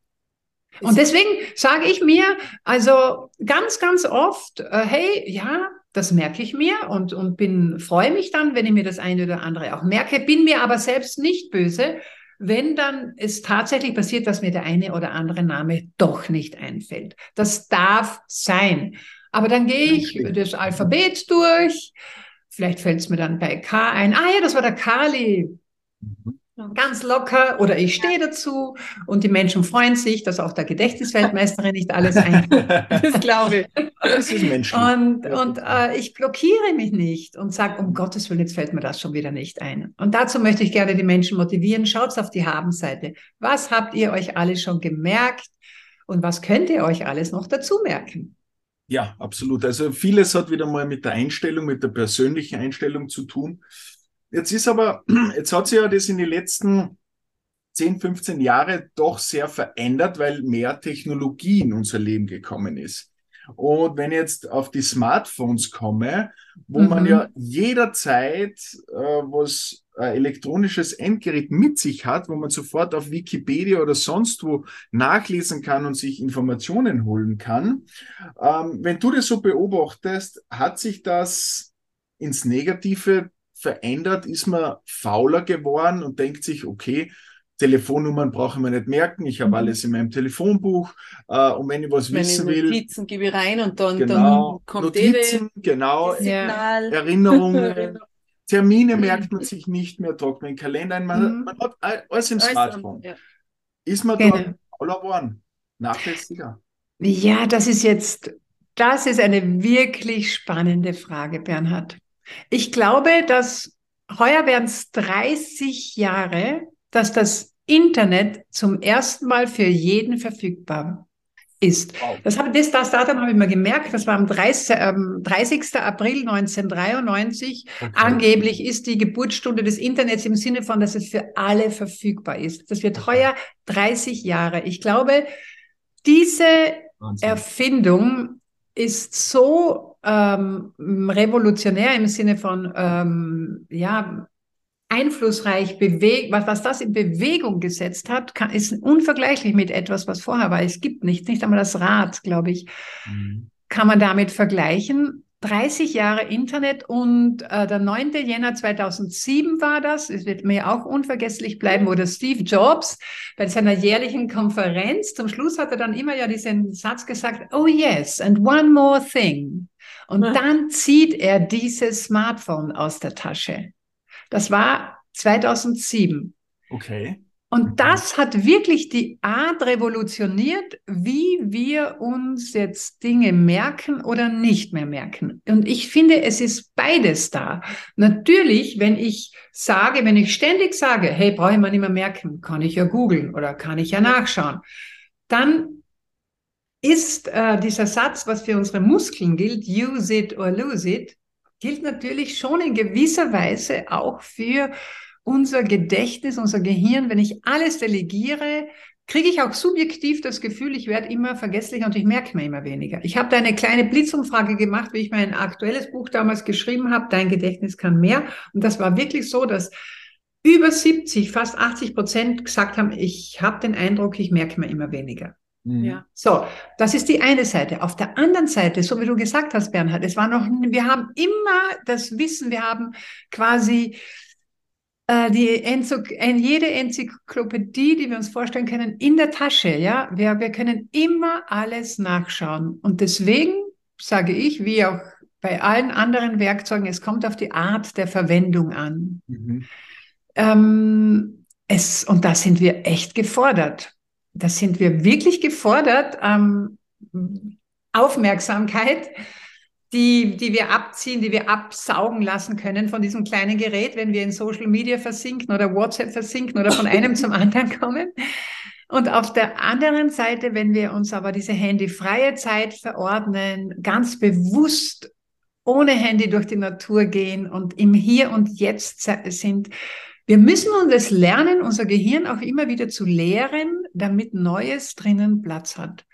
Und deswegen sage ich mir, also ganz, ganz oft, äh, hey, ja, das merke ich mir und, und bin, freue mich dann, wenn ich mir das eine oder andere auch merke, bin mir aber selbst nicht böse, wenn dann es tatsächlich passiert, dass mir der eine oder andere Name doch nicht einfällt. Das darf sein. Aber dann gehe ich das Alphabet durch. Vielleicht fällt es mir dann bei K ein. Ah ja, das war der Kali. Mhm. Ganz locker oder ich stehe dazu und die Menschen freuen sich, dass auch der Gedächtnisweltmeisterin nicht alles einfällt. das glaube ich. Das ist menschlich. Und, und äh, ich blockiere mich nicht und sage, um Gottes Willen, jetzt fällt mir das schon wieder nicht ein. Und dazu möchte ich gerne die Menschen motivieren. Schaut auf die Habenseite. Was habt ihr euch alles schon gemerkt und was könnt ihr euch alles noch dazu merken? Ja, absolut. Also vieles hat wieder mal mit der Einstellung, mit der persönlichen Einstellung zu tun. Jetzt ist aber, jetzt hat sich ja das in den letzten 10, 15 Jahre doch sehr verändert, weil mehr Technologie in unser Leben gekommen ist. Und wenn ich jetzt auf die Smartphones komme, wo mhm. man ja jederzeit äh, was äh, elektronisches Endgerät mit sich hat, wo man sofort auf Wikipedia oder sonst wo nachlesen kann und sich Informationen holen kann. Ähm, wenn du das so beobachtest, hat sich das ins Negative verändert? Ist man fauler geworden und denkt sich, okay, Telefonnummern brauche ich mir nicht merken, ich habe mhm. alles in meinem Telefonbuch äh, und wenn ich was wenn wissen will. Notizen gebe ich rein und dann, genau, dann kommt Notizen, genau, Signal. Erinnerungen. Termine mhm. merkt man sich nicht mehr, tragt man den Kalender ein, man, mhm. man hat alles im Smartphone. Ja. Ist man genau. da fauler geworden? Nachlässiger? Ja, das ist jetzt, das ist eine wirklich spannende Frage, Bernhard. Ich glaube, dass heuer werden es 30 Jahre, dass das Internet zum ersten Mal für jeden verfügbar ist. Wow. Das, habe, das, das Datum habe ich mir gemerkt, das war am 30, ähm, 30. April 1993. Okay. Angeblich ist die Geburtsstunde des Internets im Sinne von, dass es für alle verfügbar ist. Das wird heuer 30 Jahre. Ich glaube, diese Wahnsinn. Erfindung ist so ähm, revolutionär im Sinne von ähm, ja einflussreich bewegt, was, was das in Bewegung gesetzt hat, kann, ist unvergleichlich mit etwas, was vorher war. Es gibt nicht, nicht einmal das Rad, glaube ich, mhm. kann man damit vergleichen. 30 Jahre Internet und äh, der 9. Jänner 2007 war das, es wird mir auch unvergesslich bleiben, wo der Steve Jobs bei seiner jährlichen Konferenz, zum Schluss hat er dann immer ja diesen Satz gesagt, oh yes, and one more thing. Und ja. dann zieht er dieses Smartphone aus der Tasche. Das war 2007. Okay. Und das hat wirklich die Art revolutioniert, wie wir uns jetzt Dinge merken oder nicht mehr merken. Und ich finde, es ist beides da. Natürlich, wenn ich sage, wenn ich ständig sage, hey, brauche ich mal nicht mehr merken, kann ich ja googeln oder kann ich ja nachschauen, dann ist äh, dieser Satz, was für unsere Muskeln gilt, use it or lose it, gilt natürlich schon in gewisser Weise auch für unser Gedächtnis, unser Gehirn. Wenn ich alles delegiere, kriege ich auch subjektiv das Gefühl, ich werde immer vergesslicher und ich merke mir immer weniger. Ich habe da eine kleine Blitzumfrage gemacht, wie ich mein aktuelles Buch damals geschrieben habe, Dein Gedächtnis kann mehr. Und das war wirklich so, dass über 70, fast 80 Prozent gesagt haben, ich habe den Eindruck, ich merke mir immer weniger. Mhm. Ja. So, das ist die eine Seite. Auf der anderen Seite, so wie du gesagt hast, Bernhard, es war noch, wir haben immer das Wissen, wir haben quasi äh, die Enzuk jede Enzyklopädie, die wir uns vorstellen können, in der Tasche. Ja, wir, wir können immer alles nachschauen. Und deswegen sage ich, wie auch bei allen anderen Werkzeugen, es kommt auf die Art der Verwendung an. Mhm. Ähm, es, und da sind wir echt gefordert da sind wir wirklich gefordert, ähm, Aufmerksamkeit, die, die wir abziehen, die wir absaugen lassen können von diesem kleinen Gerät, wenn wir in Social Media versinken oder WhatsApp versinken oder von einem zum anderen kommen. Und auf der anderen Seite, wenn wir uns aber diese handyfreie Zeit verordnen, ganz bewusst ohne Handy durch die Natur gehen und im Hier und Jetzt sind, Wir müssen uns es lernen, unser Gehirn auch immer wieder zu leeren, damit Neues drinnen Platz hat.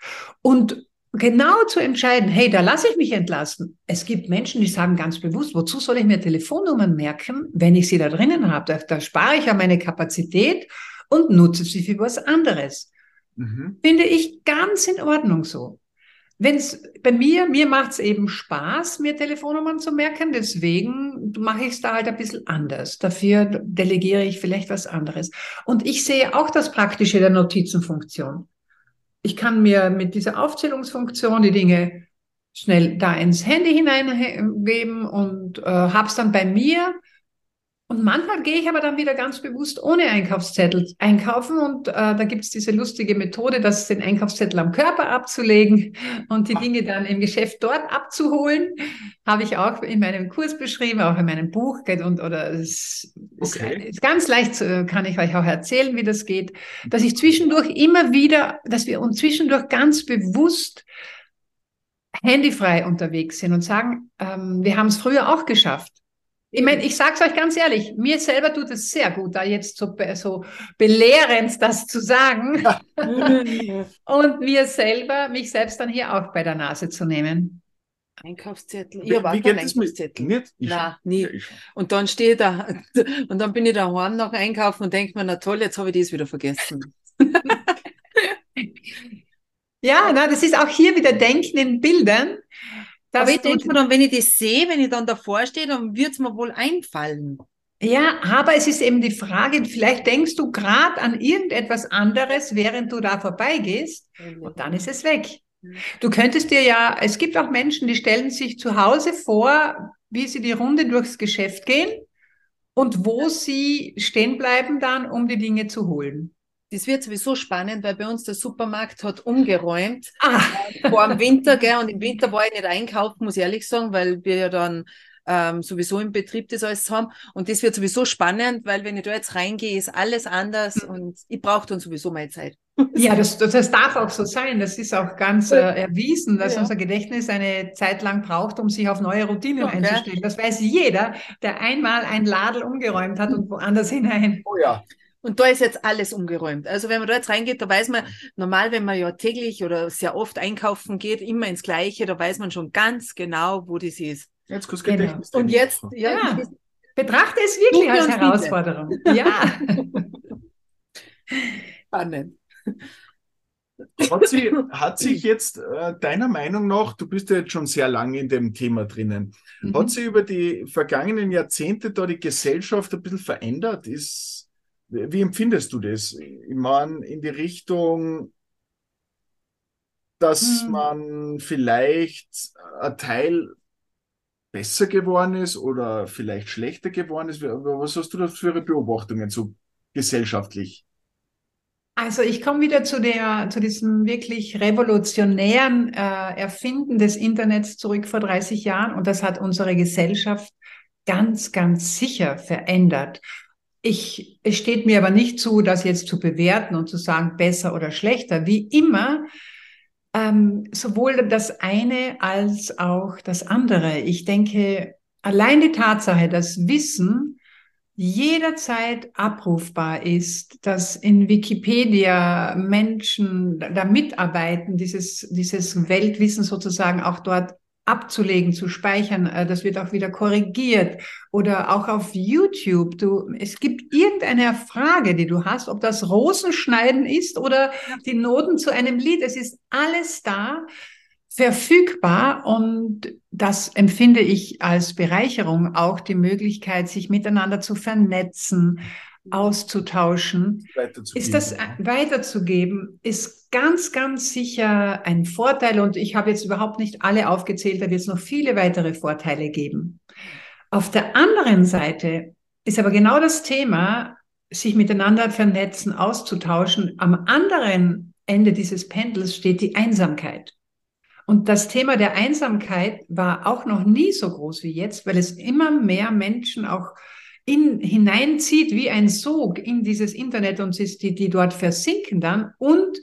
Und genau zu entscheiden, hey, da lasse ich mich entlasten. Es gibt Menschen, die sagen ganz bewusst, wozu soll ich mir Telefonnummern merken, wenn ich sie da drinnen habe? Da, da spare ich ja meine Kapazität und nutze sie für was anderes. Mhm. Finde ich ganz in Ordnung so. Wenn es bei mir, mir macht es eben Spaß, mir Telefonnummern zu merken, deswegen mache ich es da halt ein bisschen anders. Dafür delegiere ich vielleicht was anderes. Und ich sehe auch das Praktische der Notizenfunktion ich kann mir mit dieser Aufzählungsfunktion die Dinge schnell da ins Handy hineingeben und äh, habe es dann bei mir und manchmal gehe ich aber dann wieder ganz bewusst ohne Einkaufszettel einkaufen und äh, da gibt es diese lustige Methode, das den Einkaufszettel am Körper abzulegen und die Dinge dann im Geschäft dort abzuholen. Habe ich auch in meinem Kurs beschrieben, auch in meinem Buch. Und, oder es okay. ist, ist ganz leicht, kann ich euch auch erzählen, wie das geht, dass ich zwischendurch immer wieder, dass wir uns zwischendurch ganz bewusst handyfrei unterwegs sind und sagen, ähm, wir haben es früher auch geschafft. Ich meine, ich sage es euch ganz ehrlich, mir selber tut es sehr gut, da jetzt so, so belehrend das zu sagen. und mir selber, mich selbst dann hier auch bei der Nase zu nehmen. Einkaufszettel. Ich habe auch keinen Einkaufszettel. Nicht? Ich Nein, nie. Ja, und dann stehe ich da und dann bin ich daheim nach einkaufen und denke mir, na toll, jetzt habe ich das wieder vergessen. ja, na, das ist auch hier wieder Denken in Bildern. Aber ich denke mir dann, wenn ich das sehe, wenn ich dann davor stehe, dann wird es mir wohl einfallen. Ja, aber es ist eben die Frage, vielleicht denkst du gerade an irgendetwas anderes, während du da vorbeigehst und dann ist es weg. Du könntest dir ja, es gibt auch Menschen, die stellen sich zu Hause vor, wie sie die Runde durchs Geschäft gehen und wo sie stehen bleiben dann, um die Dinge zu holen. Das wird sowieso spannend, weil bei uns der Supermarkt hat umgeräumt ah. vor dem Winter, gell? Und im Winter war ich nicht einkaufen, muss ich ehrlich sagen, weil wir ja dann ähm, sowieso im Betrieb das alles haben. Und das wird sowieso spannend, weil wenn ich da jetzt reingehe, ist alles anders mhm. und ich brauche dann sowieso meine Zeit. Ja, das, das, das darf auch so sein. Das ist auch ganz äh, erwiesen, dass ja. unser Gedächtnis eine Zeit lang braucht, um sich auf neue Routinen okay. einzustellen. Das weiß jeder, der einmal ein Ladel umgeräumt hat und woanders hinein. Oh ja. Und da ist jetzt alles umgeräumt. Also wenn man da jetzt reingeht, da weiß man, normal, wenn man ja täglich oder sehr oft einkaufen geht, immer ins Gleiche, da weiß man schon ganz genau, wo das ist. Jetzt kurz genau. Und jetzt, ja, ja. betrachte es wirklich als Herausforderung. Bitte. Ja. Spannend. Hat, sie, hat sich jetzt äh, deiner Meinung nach, du bist ja jetzt schon sehr lange in dem Thema drinnen, mhm. hat sich über die vergangenen Jahrzehnte da die Gesellschaft ein bisschen verändert? Ist wie empfindest du das? Ich meine, in die Richtung, dass hm. man vielleicht ein Teil besser geworden ist oder vielleicht schlechter geworden ist? Was hast du da für Beobachtungen so gesellschaftlich? Also ich komme wieder zu der, zu diesem wirklich revolutionären äh, Erfinden des Internets zurück vor 30 Jahren und das hat unsere Gesellschaft ganz, ganz sicher verändert. Ich, es steht mir aber nicht zu, das jetzt zu bewerten und zu sagen, besser oder schlechter. Wie immer, ähm, sowohl das eine als auch das andere. Ich denke, allein die Tatsache, dass Wissen jederzeit abrufbar ist, dass in Wikipedia Menschen da mitarbeiten, dieses, dieses Weltwissen sozusagen auch dort abzulegen, zu speichern. Äh, das wird auch wieder korrigiert. Oder auch auf YouTube. Du, es gibt irgendeine Frage, die du hast, ob das Rosenschneiden ist oder die Noten zu einem Lied. Es ist alles da verfügbar und das empfinde ich als Bereicherung, auch die Möglichkeit, sich miteinander zu vernetzen, auszutauschen, ist das weiterzugeben, ist ganz, ganz sicher ein Vorteil. Und ich habe jetzt überhaupt nicht alle aufgezählt, da wird es noch viele weitere Vorteile geben. Auf der anderen Seite ist aber genau das Thema, sich miteinander vernetzen, auszutauschen. Am anderen Ende dieses Pendels steht die Einsamkeit. Und das Thema der Einsamkeit war auch noch nie so groß wie jetzt, weil es immer mehr Menschen auch in, hineinzieht wie ein Sog in dieses Internet und die, die dort versinken dann und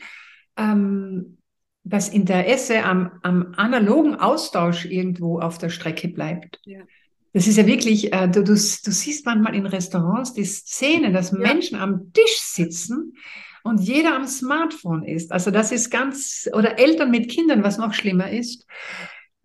ähm, das Interesse am, am analogen Austausch irgendwo auf der Strecke bleibt. Ja. Das ist ja wirklich, äh, du, du, du siehst manchmal in Restaurants die Szene, dass ja. Menschen am Tisch sitzen und jeder am Smartphone ist. Also das ist ganz, oder Eltern mit Kindern, was noch schlimmer ist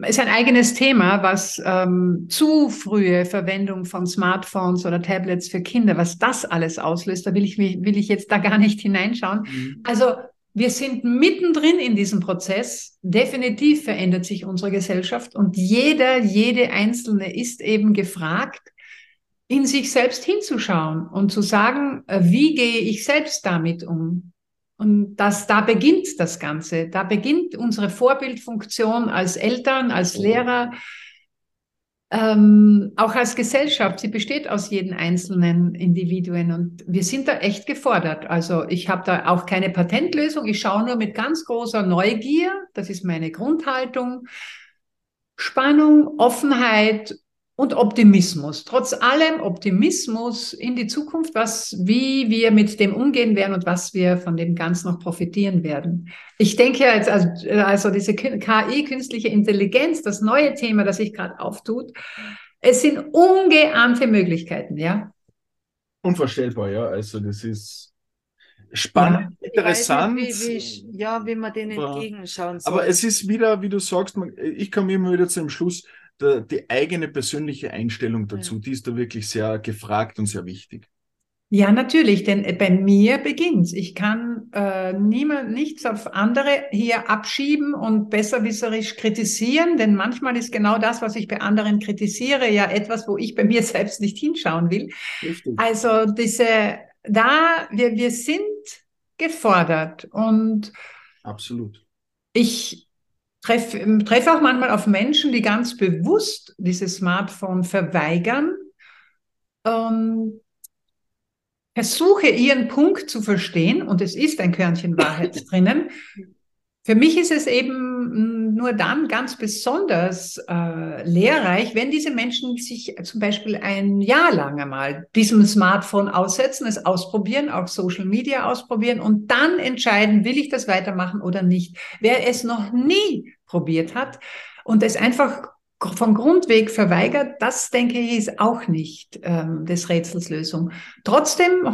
ist ein eigenes Thema, was ähm, zu frühe Verwendung von Smartphones oder Tablets für Kinder, was das alles auslöst, da will ich, will ich jetzt da gar nicht hineinschauen. Mhm. Also wir sind mittendrin in diesem Prozess. Definitiv verändert sich unsere Gesellschaft und jeder, jede Einzelne ist eben gefragt, in sich selbst hinzuschauen und zu sagen, äh, wie gehe ich selbst damit um? Und das, da beginnt das Ganze. Da beginnt unsere Vorbildfunktion als Eltern, als Lehrer, ähm, auch als Gesellschaft. Sie besteht aus jeden einzelnen Individuen und wir sind da echt gefordert. Also ich habe da auch keine Patentlösung. Ich schaue nur mit ganz großer Neugier. Das ist meine Grundhaltung. Spannung, Offenheit und Optimismus. Trotz allem Optimismus in die Zukunft, was, wie wir mit dem umgehen werden und was wir von dem Ganzen noch profitieren werden. Ich denke jetzt, also, also diese KI, künstliche Intelligenz, das neue Thema, das sich gerade auftut, es sind ungeahnte Möglichkeiten, ja. Unvorstellbar, ja. Also das ist spannend, ja, interessant. Nicht, wie, wie, ja, wie man denen entgegenschauen soll. Aber es ist wieder, wie du sagst, man, ich komme immer wieder zu dem Schluss, der, die eigene persönliche Einstellung dazu, ja. die ist da wirklich sehr gefragt und sehr wichtig. Ja, natürlich, denn äh, bei mir beginnt's. Ich kann äh, niemand, nichts auf andere hier abschieben und besserwisserisch kritisieren, denn manchmal ist genau das, was ich bei anderen kritisiere, ja etwas, wo ich bei mir selbst nicht hinschauen will. Richtig. Also diese, da, wir, wir sind gefordert und absolut. Ich treffe treff auch manchmal auf Menschen, die ganz bewusst dieses Smartphone verweigern. Ähm, versuche ihren Punkt zu verstehen und es ist ein Körnchen Wahrheit drinnen. Für mich ist es eben nur dann ganz besonders äh, lehrreich, wenn diese Menschen sich zum Beispiel ein Jahr lang einmal diesem Smartphone aussetzen, es ausprobieren, auch Social Media ausprobieren und dann entscheiden, will ich das weitermachen oder nicht. Wer es noch nie probiert hat und es einfach vom Grundweg verweigert, das denke ich ist auch nicht ähm, des Rätsels Lösung. Trotzdem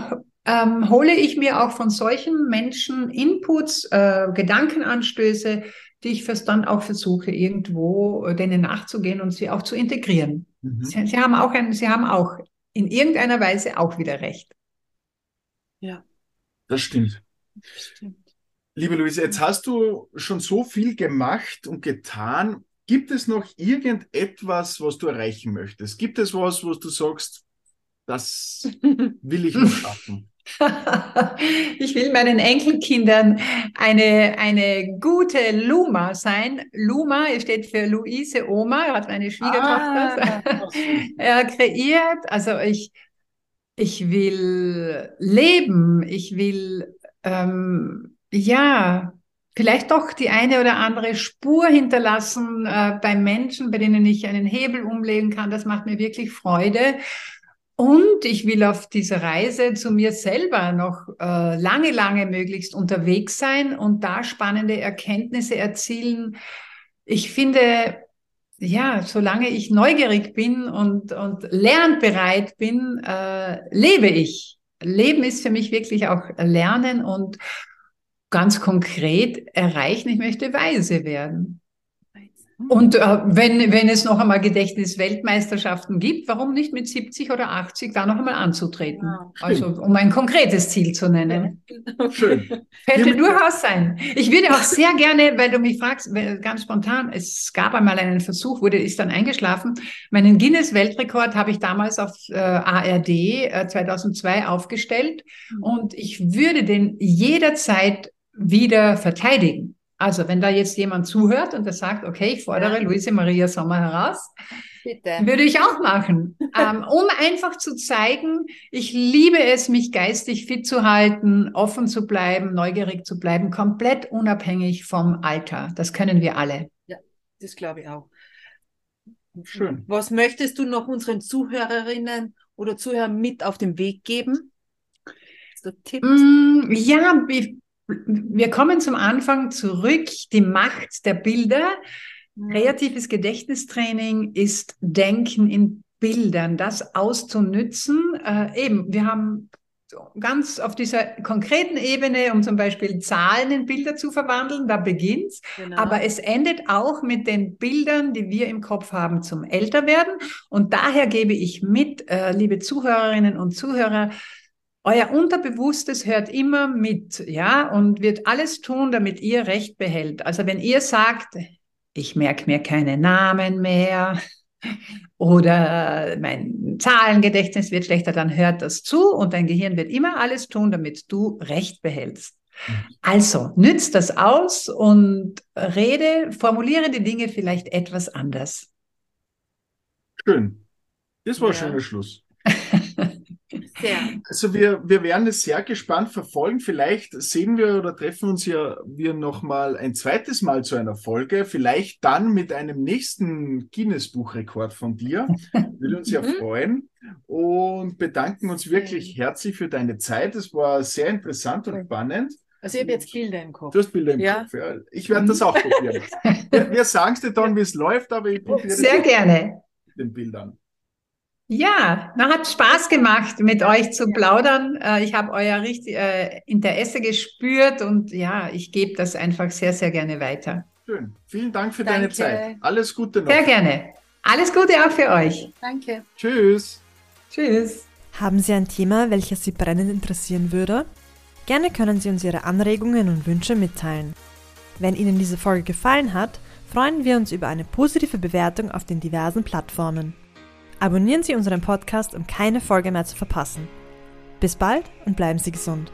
ähm, hole ich mir auch von solchen Menschen Inputs, äh, Gedankenanstöße, die ich fürs dann auch versuche, irgendwo äh, denen nachzugehen und sie auch zu integrieren. Mhm. Sie, sie, haben auch ein, sie haben auch in irgendeiner Weise auch wieder recht. Ja. Das stimmt. Das stimmt. Liebe Luise, jetzt hast du schon so viel gemacht und getan. Gibt es noch irgendetwas, was du erreichen möchtest? Gibt es was, was du sagst, das will ich noch schaffen? ich will meinen Enkelkindern eine, eine gute Luma sein. Luma steht für Luise Oma, er hat meine Schwiegertochter ah, kreiert. Also ich, ich will leben, ich will, ähm, ja, vielleicht doch die eine oder andere Spur hinterlassen äh, bei Menschen, bei denen ich einen Hebel umlegen kann. Das macht mir wirklich Freude. Und ich will auf dieser Reise zu mir selber noch äh, lange, lange möglichst unterwegs sein und da spannende Erkenntnisse erzielen. Ich finde, ja, solange ich neugierig bin und, und lernbereit bin, äh, lebe ich. Leben ist für mich wirklich auch Lernen und ganz konkret erreichen. Ich möchte weise werden. Und äh, wenn, wenn es noch einmal Gedächtnisweltmeisterschaften gibt, warum nicht mit 70 oder 80 da noch einmal anzutreten? Ja, also um ein konkretes Ziel zu nennen. Ja, schön. Könnte durchaus sein. Ich würde auch sehr gerne, weil du mich fragst, ganz spontan, es gab einmal einen Versuch, wurde ist dann eingeschlafen. Meinen Guinness-Weltrekord habe ich damals auf äh, ARD äh, 2002 aufgestellt mhm. und ich würde den jederzeit wieder verteidigen. Also, wenn da jetzt jemand zuhört und der sagt, okay, ich fordere ja. Luise Maria Sommer heraus, Bitte. würde ich auch machen, ähm, um einfach zu zeigen, ich liebe es, mich geistig fit zu halten, offen zu bleiben, neugierig zu bleiben, komplett unabhängig vom Alter. Das können wir alle. Ja, das glaube ich auch. Schön. Was möchtest du noch unseren Zuhörerinnen oder Zuhörern mit auf den Weg geben? So Tipps? Mm, ja, wie, wir kommen zum Anfang zurück. Die Macht der Bilder. Kreatives Gedächtnistraining ist Denken in Bildern, das auszunützen. Äh, eben, wir haben ganz auf dieser konkreten Ebene, um zum Beispiel Zahlen in Bilder zu verwandeln, da beginnt's. Genau. Aber es endet auch mit den Bildern, die wir im Kopf haben zum Älterwerden. Und daher gebe ich mit, äh, liebe Zuhörerinnen und Zuhörer, euer Unterbewusstes hört immer mit, ja, und wird alles tun, damit ihr Recht behält. Also wenn ihr sagt, ich merke mir keine Namen mehr oder mein Zahlengedächtnis wird schlechter, dann hört das zu und dein Gehirn wird immer alles tun, damit du Recht behältst. Also nützt das aus und rede, formuliere die Dinge vielleicht etwas anders. Schön. Das war ja. ein schöner Schluss. Sehr. Also wir, wir werden es sehr gespannt verfolgen. Vielleicht sehen wir oder treffen uns ja wir noch mal ein zweites Mal zu einer Folge. Vielleicht dann mit einem nächsten Guinness-Buchrekord von dir. Würde uns ja mhm. freuen. Und bedanken uns wirklich herzlich für deine Zeit. Es war sehr interessant und spannend. Also ich habe jetzt Bilder im Kopf. Du hast Bilder im ja. Kopf, ja. Ich werde das auch probieren. wir, wir sagen es dir dann, wie es läuft, aber ich probiere Sehr gerne. Mit den Bildern. Ja, na, hat Spaß gemacht, mit euch zu plaudern. Äh, ich habe euer richtig, äh, Interesse gespürt und ja, ich gebe das einfach sehr, sehr gerne weiter. Schön. Vielen Dank für Danke. deine Zeit. Alles Gute noch. Sehr gerne. Alles Gute auch für euch. Danke. Tschüss. Tschüss. Haben Sie ein Thema, welches Sie brennend interessieren würde? Gerne können Sie uns Ihre Anregungen und Wünsche mitteilen. Wenn Ihnen diese Folge gefallen hat, freuen wir uns über eine positive Bewertung auf den diversen Plattformen. Abonnieren Sie unseren Podcast, um keine Folge mehr zu verpassen. Bis bald und bleiben Sie gesund.